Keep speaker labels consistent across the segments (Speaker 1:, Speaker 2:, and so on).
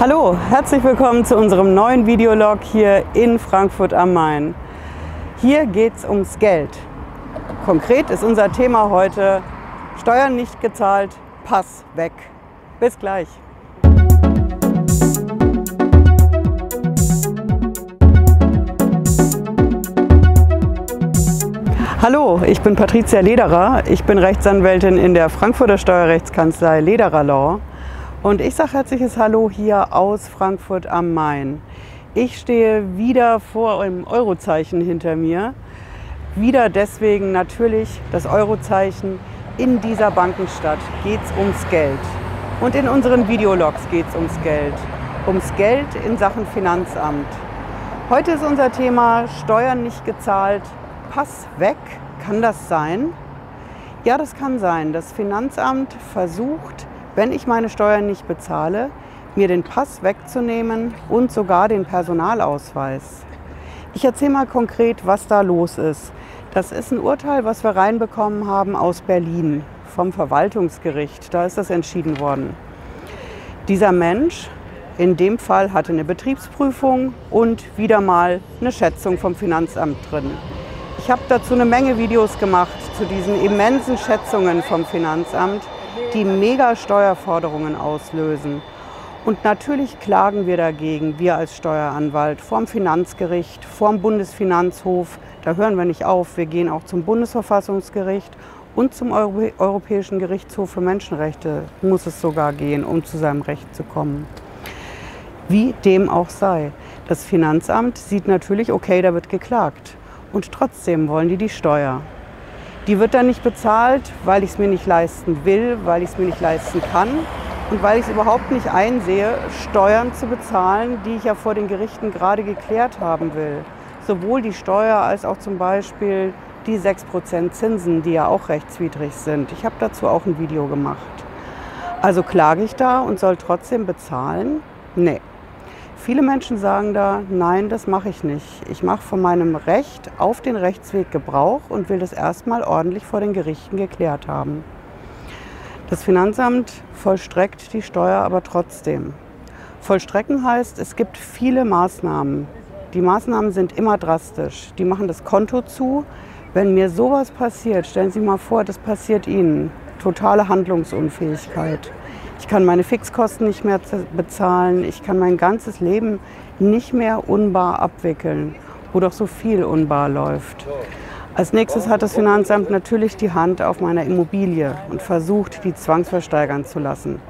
Speaker 1: Hallo, herzlich willkommen zu unserem neuen Videolog hier in Frankfurt am Main. Hier geht es ums Geld. Konkret ist unser Thema heute Steuern nicht gezahlt, Pass weg. Bis gleich. Hallo, ich bin Patricia Lederer. Ich bin Rechtsanwältin in der Frankfurter Steuerrechtskanzlei Lederer Law und ich sage herzliches Hallo hier aus Frankfurt am Main. Ich stehe wieder vor einem Eurozeichen hinter mir. Wieder deswegen natürlich das Eurozeichen. In dieser Bankenstadt geht es ums Geld. Und in unseren Videologs geht es ums Geld. Ums Geld in Sachen Finanzamt. Heute ist unser Thema Steuern nicht gezahlt. Pass weg. Kann das sein? Ja, das kann sein. Das Finanzamt versucht, wenn ich meine Steuern nicht bezahle, mir den Pass wegzunehmen und sogar den Personalausweis. Ich erzähle mal konkret, was da los ist. Das ist ein Urteil, was wir reinbekommen haben aus Berlin vom Verwaltungsgericht. Da ist das entschieden worden. Dieser Mensch, in dem Fall, hatte eine Betriebsprüfung und wieder mal eine Schätzung vom Finanzamt drin. Ich habe dazu eine Menge Videos gemacht zu diesen immensen Schätzungen vom Finanzamt die mega Steuerforderungen auslösen. Und natürlich klagen wir dagegen, wir als Steueranwalt, vorm Finanzgericht, vorm Bundesfinanzhof. Da hören wir nicht auf. Wir gehen auch zum Bundesverfassungsgericht und zum Euro Europäischen Gerichtshof für Menschenrechte muss es sogar gehen, um zu seinem Recht zu kommen. Wie dem auch sei. Das Finanzamt sieht natürlich, okay, da wird geklagt. Und trotzdem wollen die die Steuer. Die wird dann nicht bezahlt, weil ich es mir nicht leisten will, weil ich es mir nicht leisten kann und weil ich es überhaupt nicht einsehe, Steuern zu bezahlen, die ich ja vor den Gerichten gerade geklärt haben will. Sowohl die Steuer als auch zum Beispiel die 6% Zinsen, die ja auch rechtswidrig sind. Ich habe dazu auch ein Video gemacht. Also klage ich da und soll trotzdem bezahlen? Nee. Viele Menschen sagen da, nein, das mache ich nicht. Ich mache von meinem Recht auf den Rechtsweg Gebrauch und will das erstmal ordentlich vor den Gerichten geklärt haben. Das Finanzamt vollstreckt die Steuer aber trotzdem. Vollstrecken heißt, es gibt viele Maßnahmen. Die Maßnahmen sind immer drastisch. Die machen das Konto zu. Wenn mir sowas passiert, stellen Sie mal vor, das passiert Ihnen. Totale Handlungsunfähigkeit. Ich kann meine Fixkosten nicht mehr bezahlen. Ich kann mein ganzes Leben nicht mehr unbar abwickeln, wo doch so viel unbar läuft. Als nächstes hat das Finanzamt natürlich die Hand auf meiner Immobilie und versucht, die zwangsversteigern zu lassen.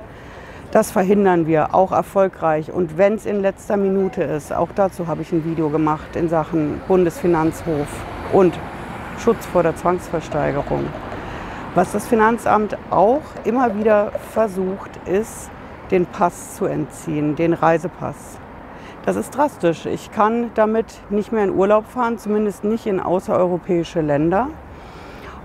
Speaker 1: Das verhindern wir auch erfolgreich. Und wenn es in letzter Minute ist, auch dazu habe ich ein Video gemacht in Sachen Bundesfinanzhof und Schutz vor der Zwangsversteigerung. Was das Finanzamt auch immer wieder versucht, ist, den Pass zu entziehen, den Reisepass. Das ist drastisch. Ich kann damit nicht mehr in Urlaub fahren, zumindest nicht in außereuropäische Länder.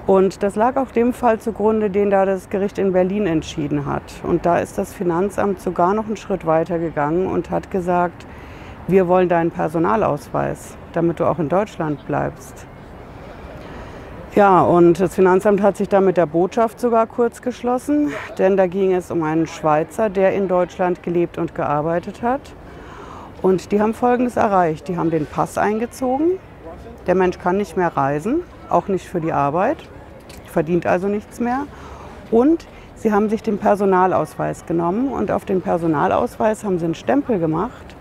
Speaker 1: Und das lag auch dem Fall zugrunde, den da das Gericht in Berlin entschieden hat. Und da ist das Finanzamt sogar noch einen Schritt weiter gegangen und hat gesagt, wir wollen deinen Personalausweis, damit du auch in Deutschland bleibst. Ja, und das Finanzamt hat sich da mit der Botschaft sogar kurz geschlossen, denn da ging es um einen Schweizer, der in Deutschland gelebt und gearbeitet hat. Und die haben Folgendes erreicht. Die haben den Pass eingezogen. Der Mensch kann nicht mehr reisen, auch nicht für die Arbeit, verdient also nichts mehr. Und sie haben sich den Personalausweis genommen und auf den Personalausweis haben sie einen Stempel gemacht,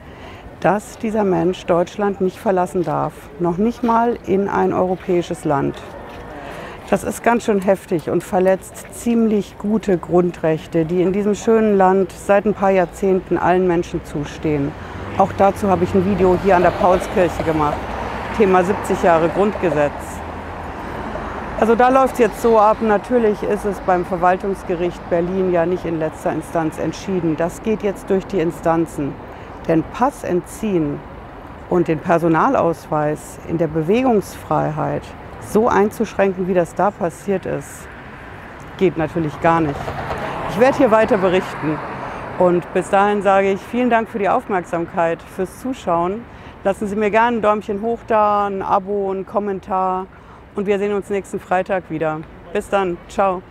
Speaker 1: dass dieser Mensch Deutschland nicht verlassen darf. Noch nicht mal in ein europäisches Land. Das ist ganz schön heftig und verletzt ziemlich gute Grundrechte, die in diesem schönen Land seit ein paar Jahrzehnten allen Menschen zustehen. Auch dazu habe ich ein Video hier an der Paulskirche gemacht. Thema 70 Jahre Grundgesetz. Also da läuft es jetzt so ab, natürlich ist es beim Verwaltungsgericht Berlin ja nicht in letzter Instanz entschieden. Das geht jetzt durch die Instanzen. Denn Pass entziehen und den Personalausweis in der Bewegungsfreiheit so einzuschränken, wie das da passiert ist, geht natürlich gar nicht. Ich werde hier weiter berichten. Und bis dahin sage ich vielen Dank für die Aufmerksamkeit, fürs Zuschauen. Lassen Sie mir gerne ein Däumchen hoch da, ein Abo, einen Kommentar und wir sehen uns nächsten Freitag wieder. Bis dann, ciao.